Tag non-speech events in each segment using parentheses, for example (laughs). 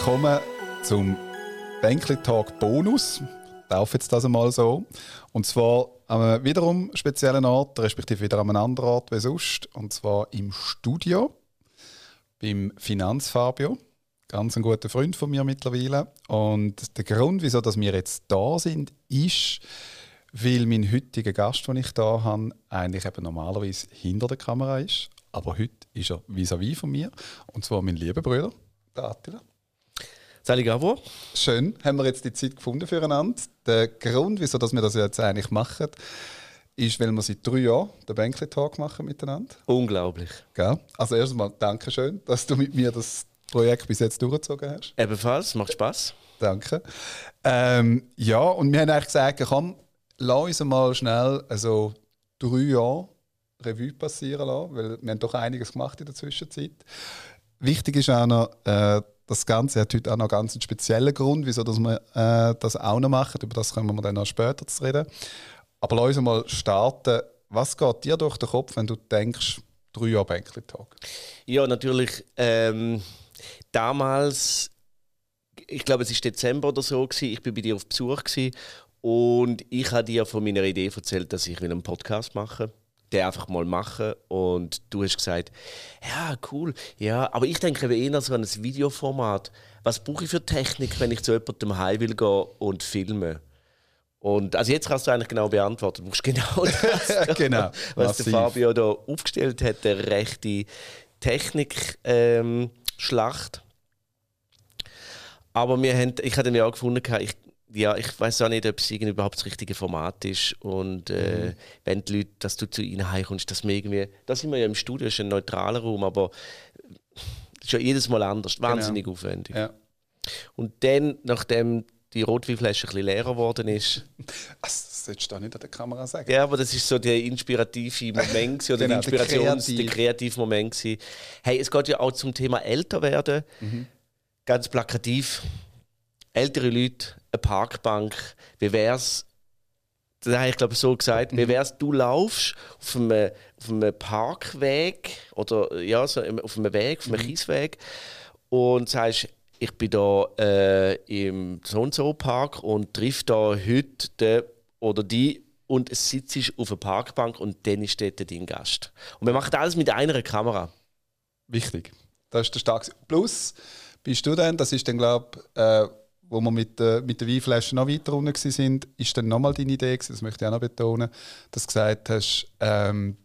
willkommen zum Bänkli Talk Bonus. Ich jetzt das einmal so. Und zwar an einem wiederum speziellen Ort, respektive wieder an einem anderen Ort wie sonst. Und zwar im Studio beim Finanzfabio. Ganz ein guter Freund von mir mittlerweile. Und der Grund, wieso dass wir jetzt da sind, ist, weil mein heutiger Gast, den ich da habe, eigentlich eben normalerweise hinter der Kamera ist. Aber heute ist er vis-à-vis -vis von mir. Und zwar mein lieber Bruder, der Attila. Salut Gabo. Schön, haben wir jetzt die Zeit gefunden füreinander. Der Grund, wieso dass wir das jetzt eigentlich machen, ist, weil wir seit drei Jahren den Bänkli Talk machen miteinander. Unglaublich. Gell? Also erstmal danke schön, dass du mit mir das Projekt bis jetzt durchgezogen hast. Ebenfalls, macht Spaß. Danke. Ähm, ja, und wir haben eigentlich gesagt, komm, lass uns mal schnell also drei Jahre Revue passieren lassen, weil wir haben doch einiges gemacht in der Zwischenzeit. Wichtig ist auch noch, äh, das Ganze hat heute auch noch einen ganz speziellen Grund, wieso dass wir äh, das auch noch machen. Über das können wir dann noch später zu reden. Aber lass uns mal starten. Was geht dir durch den Kopf, wenn du denkst, drei Jahre Bänkli-Tag? Ja, natürlich. Ähm, damals, ich glaube, es war Dezember oder so, gewesen, ich war bei dir auf Besuch gewesen, und ich habe dir von meiner Idee erzählt, dass ich einen Podcast mache will den einfach mal machen. Und du hast gesagt, ja, cool. Ja, aber ich denke eher so an ein Videoformat. Was brauche ich für Technik, wenn ich zu jemandem heim will gehen und filmen? Und also jetzt kannst du eigentlich genau beantworten. Du musst genau (laughs) das, (laughs) genau. was Massiv. der Fabio da aufgestellt hat, der rechte Technik-Schlacht. Ähm, aber wir haben, ich hatte ja auch gefunden, ich, ja, ich weiß auch nicht, ob es überhaupt das richtige Format ist. Und äh, mhm. wenn die Leute, dass du zu ihnen heimkommst, dass wir irgendwie, da sind wir ja im Studio, ist ein neutraler Raum, aber es ist ja jedes Mal anders, genau. wahnsinnig genau. aufwendig. Ja. Und dann, nachdem die Rotweinflasche ein bisschen leerer geworden ist. (laughs) Das solltest du nicht an der Kamera sagen. Ja, aber das ist so der inspirative Moment oder genau, der Inspirations-, der, kreativ. kreative Moment gewesen. Hey, es geht ja auch zum Thema älter werden. Mhm. Ganz plakativ ältere Leute, eine Parkbank, wie wäre es, das habe ich glaube so gesagt, wie mhm. wäre es, du laufst auf einem, auf einem Parkweg oder ja, so auf einem Weg, auf einem mhm. Kiesweg und sagst, ich bin da äh, im so und so Park und triff da heute den oder die und sitzt auf einer Parkbank und dann ist dort dein Gast. Und wir machen alles mit einer Kamera. Wichtig. Das ist der starke Plus bist du dann, das ist dann glaube ich, äh, wo wir mit, äh, mit der Weinflasche noch weiter unten sind, ist dann nochmal deine Idee gewesen, das möchte ich auch noch betonen, dass du gesagt hast, ähm,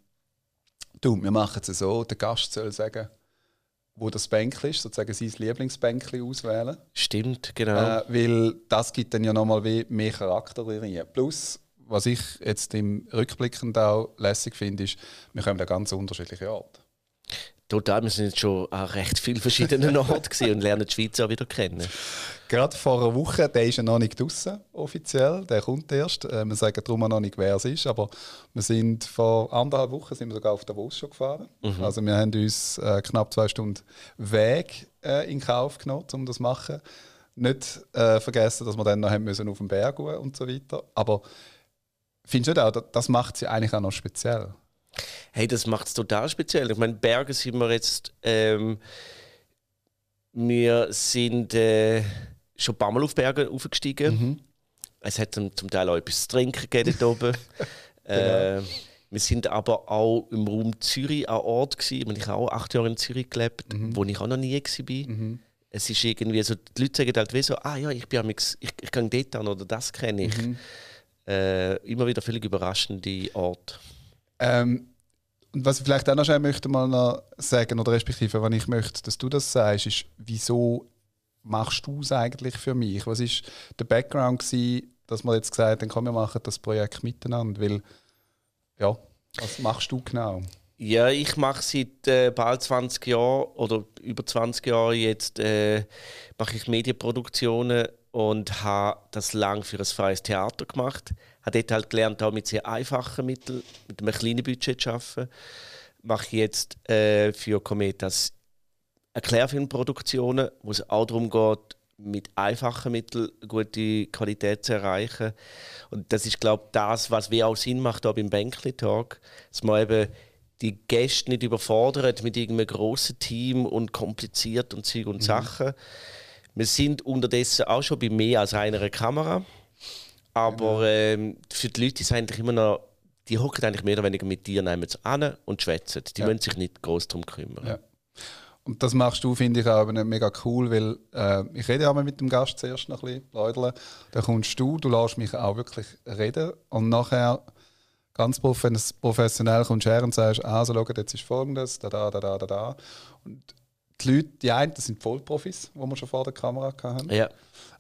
du, wir machen es so, der Gast soll sagen, wo das Bänkli ist, sozusagen sein Lieblingsbänkli auswählen. Stimmt, genau. Äh, weil das gibt dann ja nochmal mehr Charakter rein. Plus, was ich jetzt im Rückblickend auch lässig finde, ist, wir kommen an ganz unterschiedliche Orte. Total, wir sind jetzt schon an recht vielen verschiedenen (laughs) Orten und lernen die Schweiz auch wieder kennen. Gerade vor einer Woche, der ist ja noch nicht draußen offiziell, der kommt erst. Äh, wir sagen darum noch nicht, wer es ist, aber wir sind vor anderthalb Wochen sind wir sogar auf Davos schon gefahren. Mhm. Also wir haben uns äh, knapp zwei Stunden Weg äh, in Kauf genommen, um das zu machen. Nicht äh, vergessen, dass wir dann noch haben müssen auf den Berg gehen und so weiter. Aber findest du auch, das macht sie eigentlich auch noch speziell? Hey, das macht es total speziell. Ich meine, Berge sind wir jetzt. Ähm, wir sind äh, schon ein paar Mal auf Berge aufgestiegen. Mhm. Es hat zum, zum, Teil auch etwas zu trinken gegeben dort oben. genau. (laughs) äh, wir sind aber auch im Raum Zürich an Ort gewesen. Ich habe auch acht Jahre in Zürich gelebt, mhm. wo ich auch noch nie war. Mhm. Es ist irgendwie so, die Leute sagen halt wie so, ah ja, ich bin ich, ich, ich gehe dort an oder das kenne ich. Mhm. Äh, immer wieder völlig überraschende Ort. Ähm, und was ich vielleicht auch noch möchte mal noch sagen, oder respektive, wenn ich möchte, dass du das sagst, ist, wieso machst du es eigentlich für mich? Was ist der Background gewesen, dass man jetzt gesagt haben, komm, wir machen das Projekt miteinander? Weil, ja, was machst du genau? Ja, ich mache seit äh, bald 20 Jahren oder über 20 Jahren jetzt äh, mache ich Medienproduktionen und habe das lang für ein freies Theater gemacht. Habe dort halt gelernt, auch mit sehr einfachen Mitteln, mit einem kleinen Budget zu arbeiten. Mache jetzt äh, für Cometas Erklärfilmproduktionen, wo es auch darum geht, mit einfachen Mitteln gute Qualität zu erreichen. Und das ist, glaube ich, das, was wir auch Sinn macht, auch beim Bänkli Talk, dass man eben die Gäste nicht überfordert mit irgendeinem grossen Team und kompliziert und Zeug und mhm. Sachen Wir sind unterdessen auch schon bei mehr als einer Kamera. Aber genau. ähm, für die Leute ist eigentlich immer noch, die hocken eigentlich mehr oder weniger mit dir nehmen an und schwätzen. Die ja. müssen sich nicht groß darum kümmern. Ja. Und das machst du, finde ich, auch mega cool, weil äh, ich rede mal mit dem Gast zuerst noch ein bisschen, Leute. Dann kommst du, du lässt mich auch wirklich reden und nachher ganz professionell kommst du her und sagst, also schau, jetzt ist folgendes, da, da, da, da, da, da. Und die Leute, die einen, das sind Vollprofis, die wir schon vor der Kamera hatten. Ja.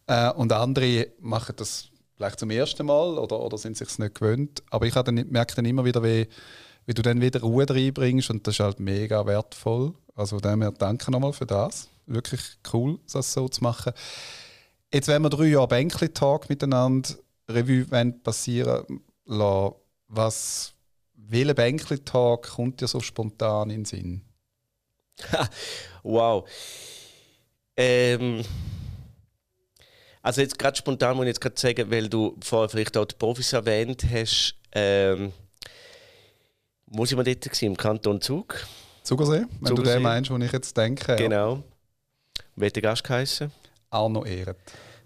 Äh, und andere machen das vielleicht zum ersten Mal oder, oder sind sich nicht gewöhnt. Aber ich dann, merke dann immer wieder, wie, wie du dann wieder Ruhe reinbringst und das ist halt mega wertvoll. Also dem her danke nochmal für das. Wirklich cool, das so zu machen. Jetzt, wenn wir drei Jahre Bänkli-Tag miteinander Revue passieren lassen, was, welcher Bänkli-Tag kommt dir so spontan in den Sinn? (laughs) wow. Ähm, also jetzt gerade spontan muss ich jetzt gerade sagen, weil du vorher vielleicht auch die Profis erwähnt hast, ähm, muss ich mal dort gewesen, im Kanton Zug. Zugersee, wenn Zugersee. du den meinst, wo ich jetzt denke. Genau. Ja. Wie hat der Gast geheißen? Arno Ehret.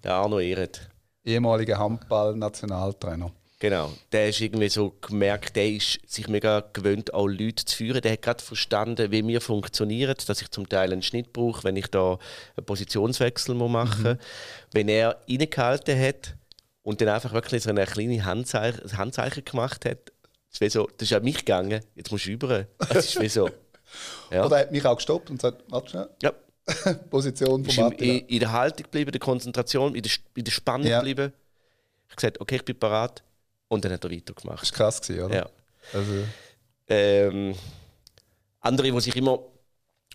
Der Arno Ehret. Ehemaliger Handball-Nationaltrainer. Genau. Der ist irgendwie so gemerkt, der ist sich mega gewöhnt, auch Leute zu führen. Der hat gerade verstanden, wie wir funktionieren, dass ich zum Teil einen Schnitt brauche, wenn ich da einen Positionswechsel machen muss. Mhm. Wenn er reingehalten hat und dann einfach wirklich so eine kleine Handzeichen, Handzeichen gemacht hat, das ist, so, das ist an mich gegangen, jetzt musst du über. Das ist wie so. Ja. Oder er hat mich auch gestoppt und gesagt, warte schnell. Ja. (laughs) Position von Martin. In, in, der Haltung geblieben, der Konzentration, in der, in der Spannung ja. geblieben. Ich habe gesagt, okay, ich bin parat. Und dann hat er weitergemacht. Das war krass, gewesen, oder? Ja. Also. Ähm, andere, die sich immer,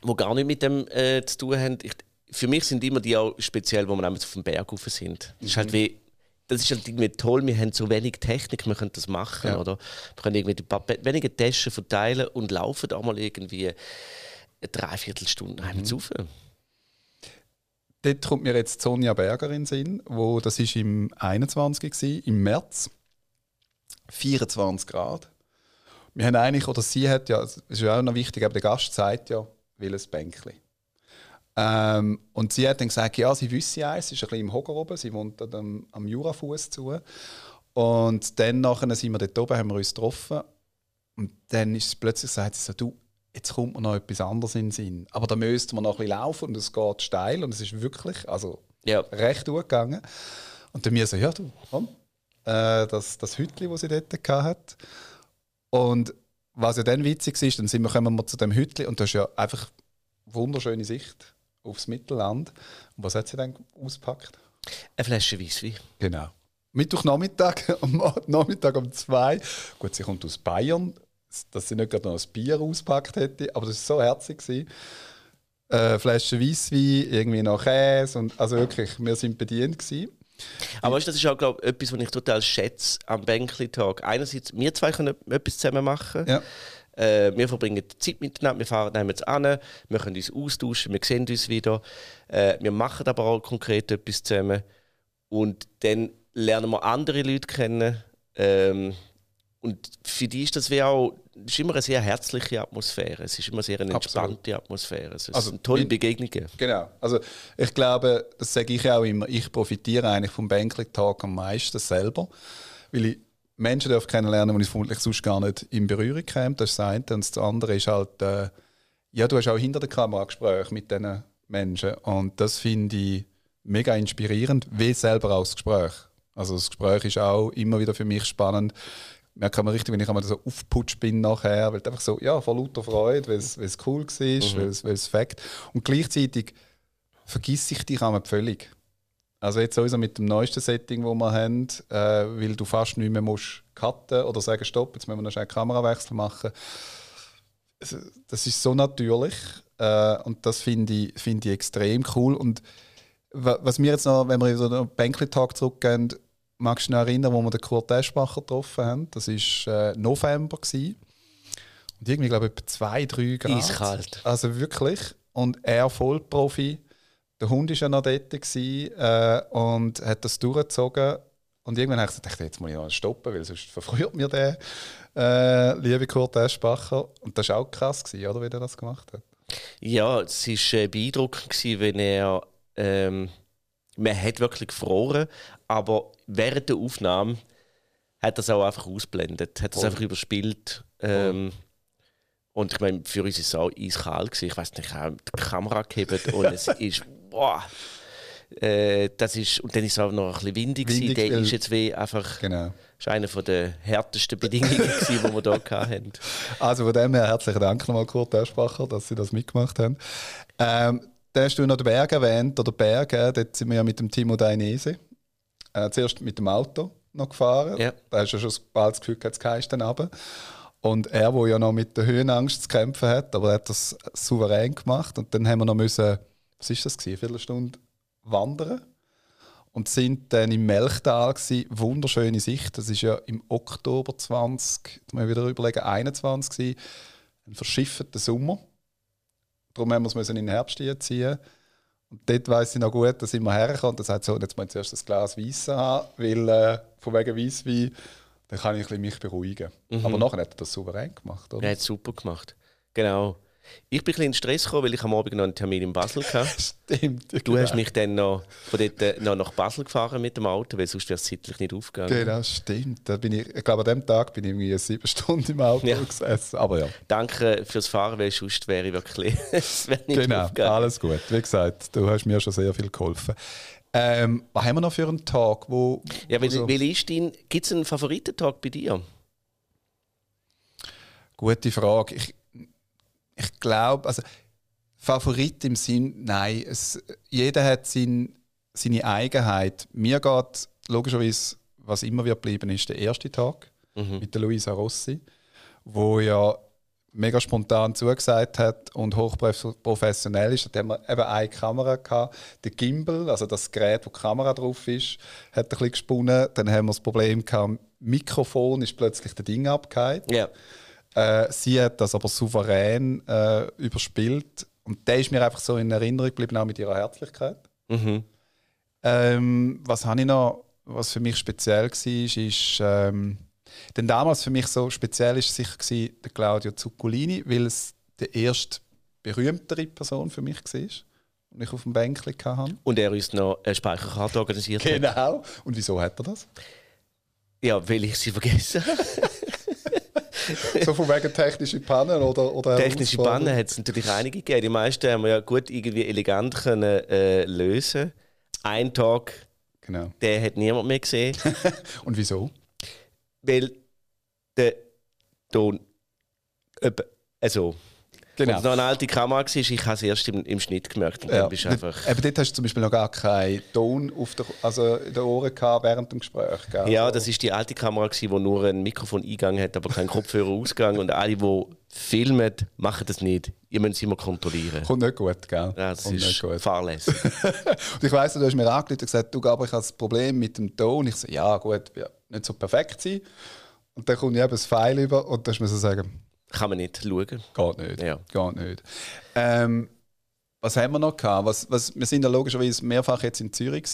wo gar nicht mit dem äh, zu tun haben, ich, für mich sind immer die auch speziell, wo wir auf dem Berg rauf sind. Das ist halt mhm. wie, das ist halt irgendwie toll, wir haben so wenig Technik, wir können das machen, ja. oder? Wir können irgendwie ein paar wenige Taschen verteilen und laufen auch mal irgendwie eine Dreiviertelstunde mhm. heim zu. Dort kommt mir jetzt Sonja Berger in den Sinn, wo das ist im 21. War, im März. 24 Grad. Wir haben eigentlich, oder sie hat ja, das ist ja auch noch wichtig, aber der Gast sagt ja, will ein Bänkchen. Ähm, und sie hat dann gesagt, ja, sie wüsste eins, sie ist ein bisschen im Hocker oben, sie wohnt am, am Jurafuß zu. Und dann nachher sind wir dort oben, haben wir uns getroffen. Und dann ist es plötzlich, sagt sie so, du, jetzt kommt mir noch etwas anderes in den Sinn. Aber da müsste man noch ein bisschen laufen und es geht steil und es ist wirklich, also ja. recht gut gegangen. Und dann mir so, ja du, komm, äh, das, das Hütli, das sie dort hatte. Und was ja dann witzig ist, dann sind wir, kommen wir zu dem Hütli und das ist ja einfach wunderschöne Sicht aufs Mittelland. Und was hat sie dann ausgepackt? Eine Flasche Weisswein. Genau. Mittwochnachmittag, (laughs) am Nachmittag um zwei. Gut, sie kommt aus Bayern, dass sie nicht gerade noch ein Bier auspackt hätte, aber das war so herzig. Gewesen. Äh, Flasche Weisswein, irgendwie noch Käse und also wirklich, wir sind bedient gewesen. Aber weißt, das ist auch glaub, etwas, was ich total schätze am Bänkli-Tag. Einerseits, wir zwei können etwas zusammen machen. Ja. Äh, wir verbringen Zeit miteinander, wir fahren nehmen an, wir können uns austauschen, wir sehen uns wieder. Äh, wir machen aber auch konkret etwas zusammen. Und dann lernen wir andere Leute kennen. Ähm, und für die ist das wie auch ist immer eine sehr herzliche Atmosphäre. Es ist immer sehr eine entspannte Absolut. Atmosphäre. Es also, sind tolle Begegnungen. Genau. Also ich glaube, das sage ich auch immer, ich profitiere eigentlich vom Bänkli-Tag am meisten selber, weil ich Menschen darf kennenlernen, die ich vermutlich sonst gar nicht in Berührung käme. Das ist das eine. Und das andere ist halt, äh, ja, du hast auch hinter der Kamera Gespräche mit diesen Menschen. Und das finde ich mega inspirierend, wie selber auch das Gespräch. Also das Gespräch ist auch immer wieder für mich spannend. Merkt man richtig, wenn ich einmal so aufputscht bin nachher, weil einfach so, ja, voll lauter Freude, weil es cool war, mhm. weil es, Fakt. Und gleichzeitig vergiss ich dich einmal völlig. Also jetzt sowieso mit dem neuesten Setting, das wir haben, äh, weil du fast nicht mehr musst cutten oder sagen, stopp, jetzt müssen wir noch einen Kamerawechsel machen. Das ist so natürlich äh, und das finde ich, find ich extrem cool. Und was mir jetzt noch, wenn wir so den Bänkli-Tag zurückgehen, magst du dich noch erinnern, wo wir den Kurt Eschbacher getroffen haben? Das war äh, November. Gewesen. Und irgendwie, glaube ich, etwa zwei, drei Grad. Eiskalt. Also wirklich. Und er Vollprofi der Hund war ja noch dort gewesen, äh, und hat das durchgezogen. Und irgendwann habe ich gesagt, jetzt muss ich noch stoppen, weil sonst verfrüht mir der äh, liebe Kurt Eschbacher. Und das war auch krass, gewesen, oder, wie er das gemacht hat. Ja, es war äh, beeindruckend, gewesen, wenn er ähm, man hat wirklich gefroren, aber während der Aufnahme hat er es auch einfach ausblendet, hat es einfach überspielt. Ähm, und ich meine, für uns war es auch eiskalt. Gewesen. Ich weiß nicht, ich habe die Kamera gehebt und es (laughs) ist, boah, äh, das ist, und dann ist es auch noch ein bisschen windig, windig Der ist jetzt wie einfach genau. ist eine der härtesten Bedingungen, (laughs) gewesen, die wir hier hatten. Also von dem her herzlichen Dank nochmal, Kurt Eschbacher, dass Sie das mitgemacht haben. Ähm, dann hast du noch den Berg erwähnt, oder Berge, dort sind wir ja mit dem Timo Dainese. Äh, zuerst mit dem Auto noch gefahren. Ja. Da hast du schon bald das Gefühl, jetzt gehst dann runter. Und er, der ja noch mit der Höhenangst zu kämpfen hat, aber er hat das souverän gemacht. Und dann haben wir noch müssen, was ist das gewesen, eine Viertelstunde wandern und sind dann im Melchtal gewesen, wunderschöne Sicht. Das ist ja im Oktober 20, mal wieder überlegen, 21 gewesen, ein verschiffter Sommer. Darum haben wir es in den Herbst ziehen. Und dort weiss ich noch gut, dass ich immer hergekommen und sagt so, jetzt muss ich zuerst das Glas Weiss haben, weil äh, von wegen Weisswein, dann kann ich mich beruhigen. Mhm. Aber nachher hat er das souverän gemacht, oder? Er hat es super gemacht, genau. Ich bin ein bisschen in Stress gekommen, weil ich am Abend noch einen Termin in Basel hatte. (laughs) Stimmt. Du genau. hast mich dann noch von dort äh, noch nach Basel gefahren mit dem Auto, weil sonst wäre es zeitlich nicht aufgegangen. Genau, stimmt. Da bin ich, ich glaube, an dem Tag bin ich irgendwie sieben Stunden im Auto (laughs) ja. gesessen. Aber ja. Danke fürs Fahren, weil sonst wäre ich wirklich (laughs) wäre nicht Genau, aufgegangen. alles gut. Wie gesagt, du hast mir schon sehr viel geholfen. Ähm, was haben wir noch für einen Tag? Wo, ja, weil, so gibt es einen Favoritentag bei dir? Gute Frage. Ich, ich glaube, also Favorit im Sinn, nein, es, jeder hat sein, seine Eigenheit. Mir geht logischerweise, was immer wird bleiben, ist der erste Tag mhm. mit der Luisa Rossi, wo ja mega spontan zugesagt hat und hochprofessionell ist. Da haben wir eben eine Kamera gehabt. Der Gimbal, also das Gerät, wo die Kamera drauf ist, hat ein bisschen gesponnen. Dann haben wir das Problem gehabt, Mikrofon ist plötzlich das Ding abgefallen. Ja. Äh, sie hat das aber souverän äh, überspielt. Und der ist mir einfach so in Erinnerung geblieben, auch mit ihrer Herzlichkeit. Mhm. Ähm, was habe ich noch, was für mich speziell war, ist, ähm, denn damals für mich so speziell ist sicher gewesen, der Claudio Zuccolini, weil es die erste berühmtere Person für mich war und ich auf dem Bänkchen hatte. Und er uns noch eine Speicherkarte organisiert genau. hat. Genau. Und wieso hat er das? Ja, weil ich sie vergessen. (laughs) so von wegen technische Pannen oder, oder (laughs) Technische Pannen hat es natürlich einige gegeben. Die meisten haben wir ja gut irgendwie elegant können, äh, lösen. Ein Tag, genau. der hat niemand mehr gesehen. (laughs) Und wieso? Weil der Ton, also Genau. Und noch eine alte Kamera war, ich habe es erst im, im Schnitt gemerkt. Und ja. dann bist einfach aber dort hast du zum Beispiel noch gar keinen Ton auf der, also in den Ohren gehabt während dem Gespräch. Gell? Ja, das ist die alte Kamera, die nur einen Mikrofoneingang hat, aber keinen Kopfhörerausgang. (laughs) Und alle, die filmen, machen das nicht. Ihr müsst es immer kontrollieren. Kommt nicht gut, gell? Ja, das Kommt ist gut. fahrlässig. (laughs) und ich weiss, du hast mir angerufen und gesagt, du, aber ich habe das Problem mit dem Ton. Ich so, ja gut, wird nicht so perfekt sein. Und dann kommt ich eben das Pfeil über und dann musst du mir so sagen, kann man nicht schauen. Geht nicht. Ja. Geht nicht. Ähm, was haben wir noch gehabt? Was, was, wir sind ja logischerweise mehrfach jetzt in Zürich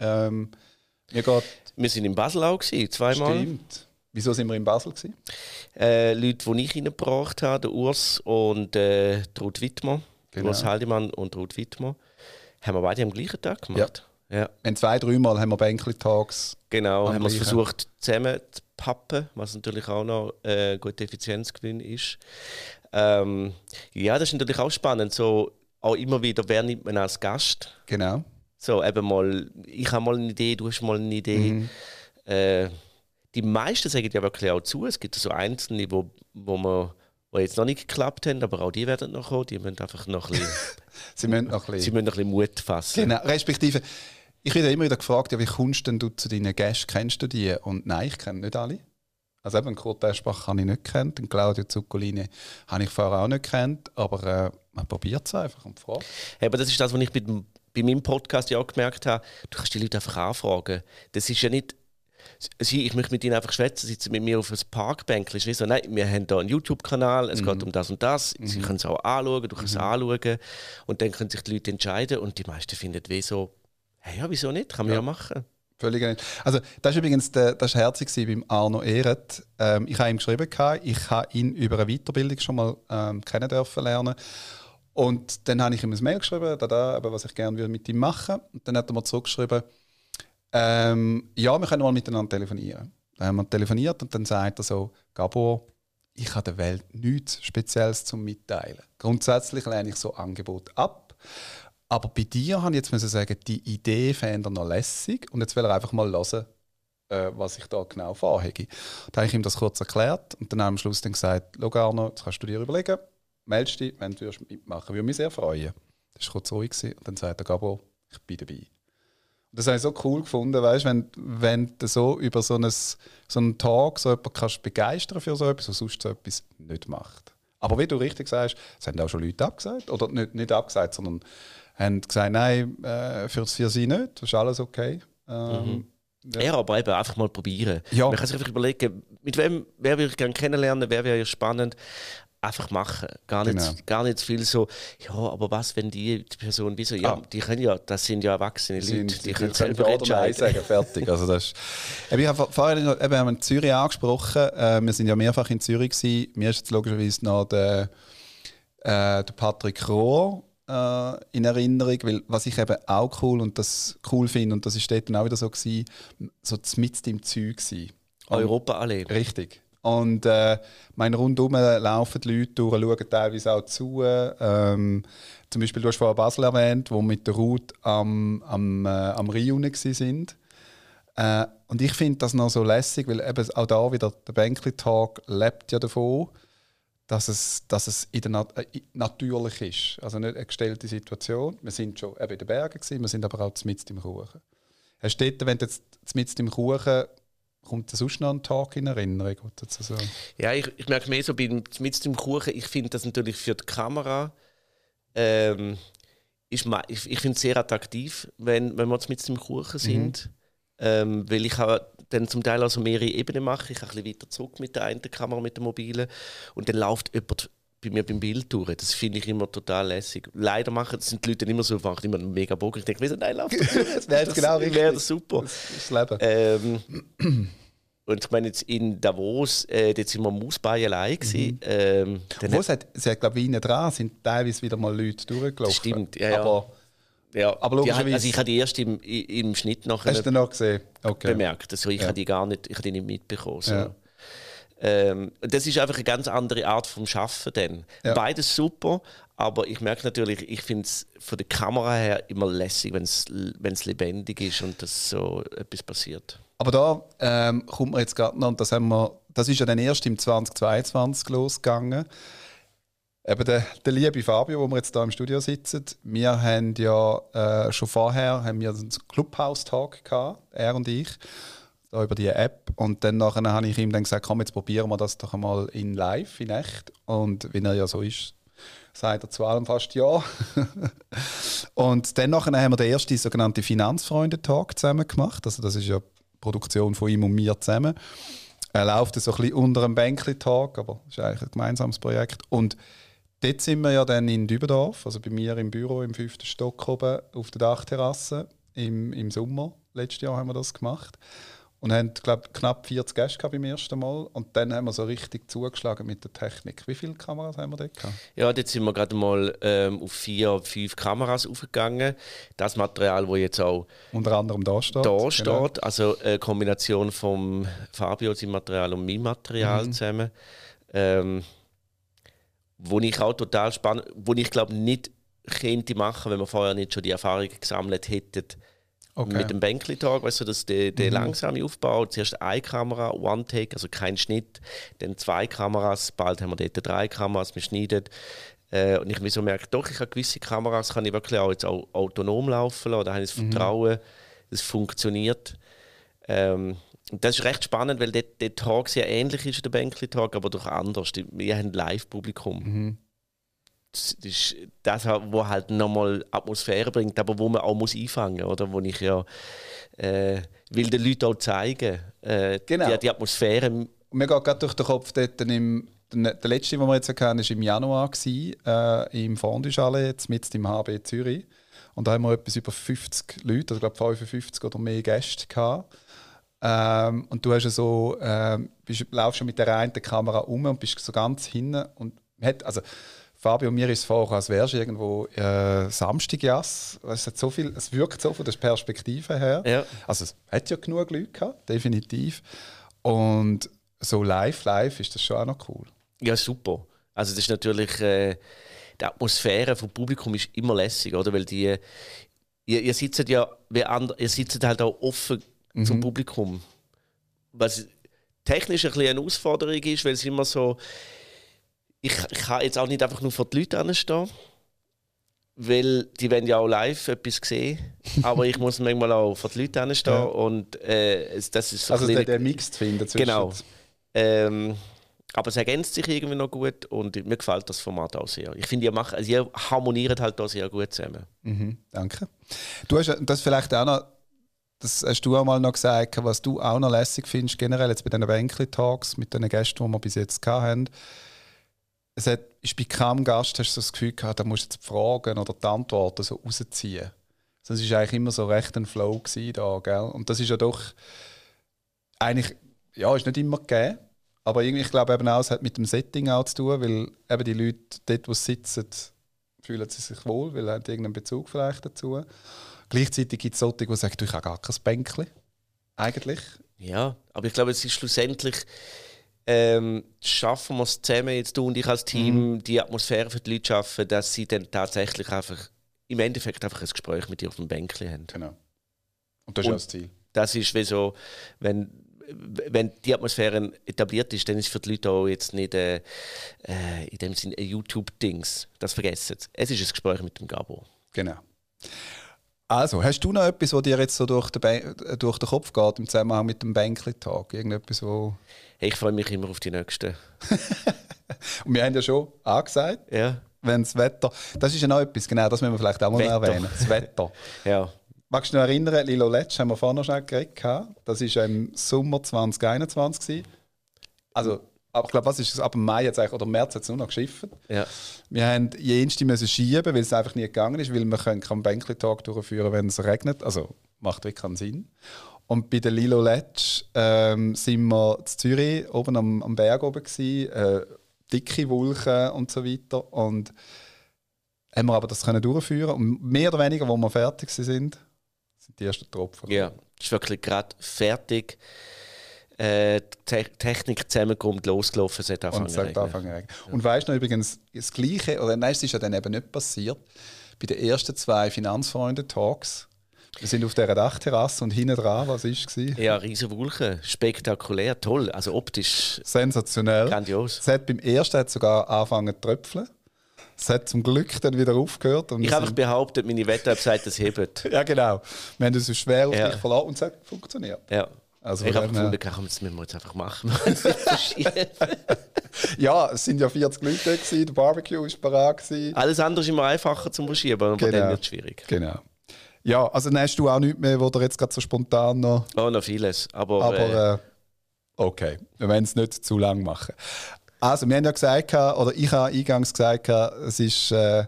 Ähm, wir, geht wir sind in Basel auch gewesen, zweimal. Stimmt. Wieso sind wir in Basel gewesen? Äh, Leute, die ich reingebracht habe, der Urs und äh, Ruth Wittmer, genau. Urs Haldemann und Ruth Wittmer, haben wir beide am gleichen Tag gemacht. Ja. Ja. Und zwei, dreimal haben wir Bänkli-Tags. Genau, haben wir es versucht zusammen zu pappen, was natürlich auch noch äh, guter Effizienzgewinn ist. Ähm, ja, das ist natürlich auch spannend. So, auch immer wieder, wer nimmt man als Gast? Genau. So, eben mal, ich habe mal eine Idee, du hast mal eine Idee. Mhm. Äh, die meisten sagen ja wirklich auch zu. Es gibt so Einzelne, wo, wo man die jetzt noch nicht geklappt haben, aber auch die werden noch kommen. Die müssen einfach noch ein bisschen, (laughs) sie müssen noch ein bisschen, sie müssen noch ein bisschen Mut fassen. Genau, respektive ich werde immer wieder gefragt, ja, wie kommst denn du zu deinen Gästen? Kennst du die? Und nein, ich kenne nicht alle. Also eben Kurt Eschbach habe ich nicht kennt, den Claudio Zuccolini habe ich vorher auch nicht kennt, aber äh, man probiert es einfach und fragt. Ja, aber das ist das, was ich bei, bei meinem Podcast ja auch gemerkt habe. Du kannst die Leute einfach anfragen. Das ist ja nicht Sie, ich möchte mit ihnen einfach schwätzen, sitzen mit mir auf einem Parkbänkchen. Ist so, nein, wir haben hier einen YouTube-Kanal, es mhm. geht um das und das. Mhm. Sie können es auch anschauen, du kannst mhm. es anschauen. Und dann können sich die Leute entscheiden. Und die meisten finden wie so, Hey, ja, wieso nicht? Kann man ja, ja machen. Völlig nicht. Also, das war übrigens der, das war herzig beim Arno Ehret. Ähm, ich habe ihm geschrieben, ich habe ihn über eine Weiterbildung schon mal ähm, kennen dürfen lernen. Und dann habe ich ihm ein Mail geschrieben, da, da, was ich gerne mit ihm machen würde. Und dann hat er mir zurückgeschrieben, ähm, ja, wir können mal miteinander telefonieren. Dann haben wir telefoniert und dann sagt er so, Gabor, ich habe der Welt nichts Spezielles zum Mitteilen. Grundsätzlich lehne ich so Angebot ab. Aber bei dir habe ich jetzt sagen, die Idee fände er noch lässig und jetzt will er einfach mal hören, äh, was ich da genau vorhege. Dann habe ich ihm das kurz erklärt und dann am Schluss dann gesagt, schau Arno, jetzt kannst du dir überlegen, meldest dich, wenn du mitmachen Würde mich sehr freuen. Das war kurz ruhig. Und dann sagt er, Gabo, ich bin dabei. Und das habe ich so cool gefunden, weißt, wenn, wenn du so über so, ein, so einen Tag so jemanden kannst begeistern für so etwas, was sonst so etwas nicht macht. Aber wie du richtig sagst, es haben auch schon Leute abgesagt. Oder nicht, nicht abgesagt, sondern haben gesagt, nein, äh, für, für sie nicht, das ist alles okay. Ähm, mhm. Ja. ja. aber eben einfach mal probieren. Ja. Man kann sich einfach überlegen, mit wem wer würde ich gerne kennenlernen, wer wäre spannend einfach machen. Gar nicht, genau. gar nicht viel so, ja, aber was, wenn die, die Person, wieso, ja, ah. die können ja, das sind ja erwachsene Leute, sind, die, die können selber entscheiden. sagen, fertig. Also das ist, ich habe vorhin eben, wir haben in Zürich angesprochen, äh, wir sind ja mehrfach in Zürich gewesen. Mir ist jetzt logischerweise noch der, äh, der Patrick Rohr äh, in Erinnerung, weil was ich eben auch cool und das cool finde, und das ist dort dann auch wieder so gewesen, so mitten im Zeug. Europa alle. Richtig. Und äh, mein rundum laufen die Leute durch, schauen teilweise auch zu. Ähm, zum Beispiel, du hast vorhin Basel erwähnt, wo mit der Ruth am, am, äh, am Rio sind. Äh, und ich finde das noch so lässig, weil eben auch da wieder der Bankley Talk lebt ja davon, dass es, dass es in der Nat äh, natürlich ist. Also nicht eine gestellte Situation. Wir sind schon eben in den Bergen, gewesen, wir sind aber auch mitten im Kuchen. Hast du dort, wenn du jetzt mitten im Kuchen kommt da sonst noch ein Tag in Erinnerung? So? Ja, ich, ich merke mehr so beim, mit dem Kuchen, ich finde das natürlich für die Kamera ähm, ist, ich, ich finde es sehr attraktiv, wenn, wenn wir mit dem Kuchen sind. Mhm. Ähm, weil ich dann zum Teil also mehrere Ebenen mache. Ich ein bisschen weiter zurück mit der einen Kamera, mit der mobilen. Und dann läuft jemand bei mir beim Bild durch. Das finde ich immer total lässig. Leider machen das sind die Leute immer so, machen immer mega Bock. Ich denke, sind nein, lauf (laughs) Das wäre genau richtig. Wäre das super. Das, das Leben. Ähm, und ich meine, jetzt in Davos, äh, dort sind wir Mausbein allein. Mhm. Ähm, Wo es hat, es hat glaube ich, dran sind teilweise wieder mal Leute durchgelaufen. Stimmt, ja, ja. Aber, ja, aber logischerweise... also ich habe die erst im, im Schnitt nachher Hast du noch gesehen? Okay. bemerkt. Also ich ja. habe die gar nicht, ich habe die nicht mitbekommen. So. Ja. Ähm, das ist einfach eine ganz andere Art vom Schaffen dann. Ja. Beides super, aber ich merke natürlich, ich finde es von der Kamera her immer lässig, wenn es lebendig ist und dass so etwas passiert. Aber da ähm, kommt man jetzt gerade noch, und das, haben wir, das ist ja dann erst im 2022 losgegangen. Eben der, der liebe Fabio, wo wir jetzt hier im Studio sitzen, wir haben ja äh, schon vorher haben wir einen Clubhouse-Talk gehabt, er und ich, da über die App. Und dann nachher habe ich ihm dann gesagt, komm, jetzt probieren wir das doch einmal in live, in echt. Und wie er ja so ist, sagt er zu allem fast ja. (laughs) und dann nachher haben wir den ersten sogenannten Finanzfreunde-Talk zusammen gemacht. Also das ist ja Produktion von ihm und mir zusammen. Er läuft so ein bisschen unter einem Bänkli-Tag, aber das ist eigentlich ein gemeinsames Projekt. Und dort sind wir ja dann in Dübendorf, also bei mir im Büro im fünften Stock oben auf der Dachterrasse im, im Sommer. Letztes Jahr haben wir das gemacht und haben glaub, knapp 40 Gäste gehabt beim ersten Mal. Und dann haben wir so richtig zugeschlagen mit der Technik. Wie viele Kameras haben wir dort gehabt? Ja, jetzt sind wir gerade mal ähm, auf vier, fünf Kameras aufgegangen. Das Material, das jetzt auch unter anderem da steht. Da genau. steht. Also eine Kombination vom Fabio sein Material und meinem Material mhm. zusammen. Ähm, wo ich auch total spannend, wo ich glaube nicht könnte machen, wenn wir vorher nicht schon die Erfahrung gesammelt hätten Okay. Mit dem Bänkli-Tag, weißt du, dass der, der mhm. langsame Aufbau, zuerst eine Kamera, One-Take, also kein Schnitt, dann zwei Kameras, bald haben wir dort drei Kameras, wir schneiden. Äh, und ich mir so merke, doch, ich habe gewisse Kameras, kann ich wirklich auch jetzt auch autonom laufen lassen, da habe ich das mhm. Vertrauen, es funktioniert. Ähm, das ist recht spannend, weil der, der Tag sehr ähnlich ist, der Bänkli-Tag, aber doch anders. Wir haben Live-Publikum. Mhm das ist das, was halt nochmal Atmosphäre bringt, aber wo man auch muss einfangen muss, oder? Wo ich ja äh, will den Leuten auch zeigen, äh, genau. die, die Atmosphäre. Mir geht gerade durch den Kopf, dort im, der, der letzte, den wir jetzt hatten, war im Januar, gewesen, äh, im Fondue jetzt mit im HB Zürich. Und da haben wir etwas über 50 Leute, also glaube 55 oder mehr Gäste gehabt. Ähm, und du hast so, ähm, bist, laufst schon mit der einen Kamera um und bist so ganz hinten und hat, also Fabio, mir ist es vor, als wärst du irgendwo äh, Samstagjass. Es, so viel, es wirkt so von der Perspektive her. Ja. Also es hat ja genug Leute gehabt, definitiv. Und so live, live ist das schon auch noch cool. Ja, super. Also das ist natürlich... Äh, die Atmosphäre vom Publikum ist immer lässig, oder? Weil die... Ihr, ihr sitzt ja... Ihr sitzt halt auch offen mhm. zum Publikum. Was technisch ein bisschen eine Herausforderung ist, weil es immer so ich, ich kann jetzt auch nicht einfach nur vor die Leute anstehen, weil die wollen ja auch live etwas sehen. Aber ich muss manchmal auch vor die Leute anstehen ja. und äh, das ist so Also der, der Mix zu finden zwischen... Genau. Ähm, aber es ergänzt sich irgendwie noch gut und mir gefällt das Format auch sehr. Ich finde, ihr, macht, also ihr harmoniert halt da sehr gut zusammen. Mhm, danke. Du hast das vielleicht auch noch, das hast du auch mal noch gesagt, was du auch noch lässig findest, generell jetzt bei diesen Bänkli-Talks mit den Gästen, die wir bis jetzt hatten es hat, ist bei keinem Gast hast du das Gefühl gehabt, da musst du jetzt die Fragen oder die Antworten so rausziehen. Das war eigentlich immer so recht ein Flow da, gell? Und das ist ja doch eigentlich, ja, ist nicht immer gegeben. Aber irgendwie, ich glaube eben auch, es hat mit dem Setting auch zu tun, weil eben die Leute dort, wo sie sitzen, fühlen sie sich wohl, weil sie haben irgendeinen Bezug vielleicht dazu. Gleichzeitig gibt es solche, die sagen, du, ich habe gar kein Bänkchen. Eigentlich. Ja, aber ich glaube, es ist schlussendlich ähm, schaffen wir es zusammen, jetzt du und ich als Team, mhm. die Atmosphäre für die Leute schaffen, dass sie dann tatsächlich einfach im Endeffekt einfach ein Gespräch mit dir auf dem Bänkchen haben. Genau. Und das ist und das Ziel. Das ist wie so, wenn, wenn die Atmosphäre etabliert ist, dann ist für die Leute auch jetzt nicht äh, äh in dem Sinne ein YouTube-Dings. Das vergessen sie. Es ist ein Gespräch mit dem Gabo. Genau. Also, hast du noch etwas, was dir jetzt so durch den, durch den Kopf geht im Zusammenhang mit dem Bänkli-Tag? Irgendetwas, wo... Ich freue mich immer auf die nächsten. (laughs) Und wir haben ja schon angesagt, ja. wenn das Wetter... Das ist ja noch etwas, genau, das müssen wir vielleicht auch mal Wetter. erwähnen. Das Wetter. (laughs) ja. Magst du dich noch erinnern, Lilo Letsch haben wir vorhin noch schnell geredet. Das war im Sommer 2021. Also aber ich glaube, was ist es? Ab Mai jetzt eigentlich, oder März hat es nur noch geschifft. Ja. Wir haben jenste müssen schieben, weil es einfach nie gegangen ist, weil man keinen Bänkli-Tag durchführen wenn es regnet. Also macht wirklich keinen Sinn. Und bei der Lilo Letsch ähm, sind wir in Zürich oben am, am Berg oben gewesen, äh, dicke Wolken und so weiter. Und haben wir aber das können durchführen und mehr oder weniger, wo wir fertig sind, sind die ersten Tropfen. Ja, es ist wirklich gerade fertig äh, Te Technik zusammenkommt, losgelaufen, es hat angefangen zu regnen. Und weißt du noch übrigens, das Gleiche, oder nein, es ist ja dann eben nicht passiert, bei den ersten zwei Finanzfreunde-Talks, wir sind auf dieser Dachterrasse und hinten dran, was war es? Ja, riesen Wolken, spektakulär, toll, also optisch sensationell. Grandios. Es hat beim ersten hat sogar angefangen zu tröpfeln. Es hat zum Glück dann wieder aufgehört. ich habe behauptet, meine Wette hat gesagt, es hebt. (laughs) ja, genau. Wir haben das so schwer auf ja. dich verlassen und es hat funktioniert. Ja. Also ich habe gefunden, komm, das müssen wir jetzt einfach machen. (laughs) ja, es sind ja 40 Leute da, der Barbecue war parat. Alles andere ist immer einfacher zum Verschieben, aber genau. dann wird es schwierig. Genau. Ja, also dann hast du auch nichts mehr, wo du jetzt gerade so spontan noch... Oh, noch vieles, aber... aber äh, äh, okay, wir werden es nicht zu lang machen. Also, wir haben ja gesagt, oder ich habe eingangs gesagt, es ist... Äh,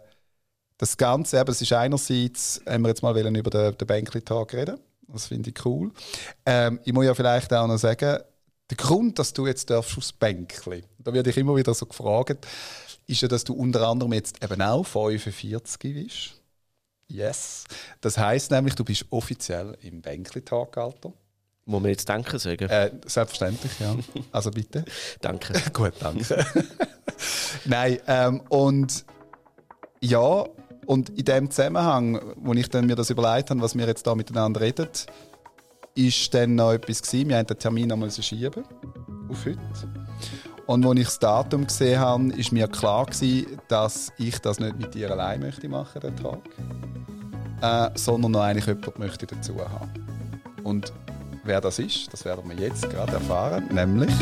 das Ganze, eben, es ist einerseits, haben wir jetzt mal über den, den Bänkli-Tag reden das finde ich cool. Ähm, ich muss ja vielleicht auch noch sagen, der Grund, dass du jetzt darfst aufs Bänkli, da werde ich immer wieder so gefragt, ist ja, dass du unter anderem jetzt eben auch 45 bist. Yes. Das heißt nämlich, du bist offiziell im Bänkli-Tagalter. Muss man jetzt Danke sagen? Äh, selbstverständlich, ja. Also bitte. (laughs) danke. (laughs) Gut, danke. (laughs) Nein, ähm, und ja, und in dem Zusammenhang, wo ich dann mir das überlegt habe, was wir jetzt da miteinander reden, ist dann noch etwas gewesen. Wir haben den Termin einmal verschieben auf heute. Und als ich das Datum gesehen habe, ist mir klar gewesen, dass ich das nicht mit dir allein möchte machen, den Tag, äh, sondern noch eigentlich jemand möchte dazu haben. Und wer das ist, das werden wir jetzt gerade erfahren, nämlich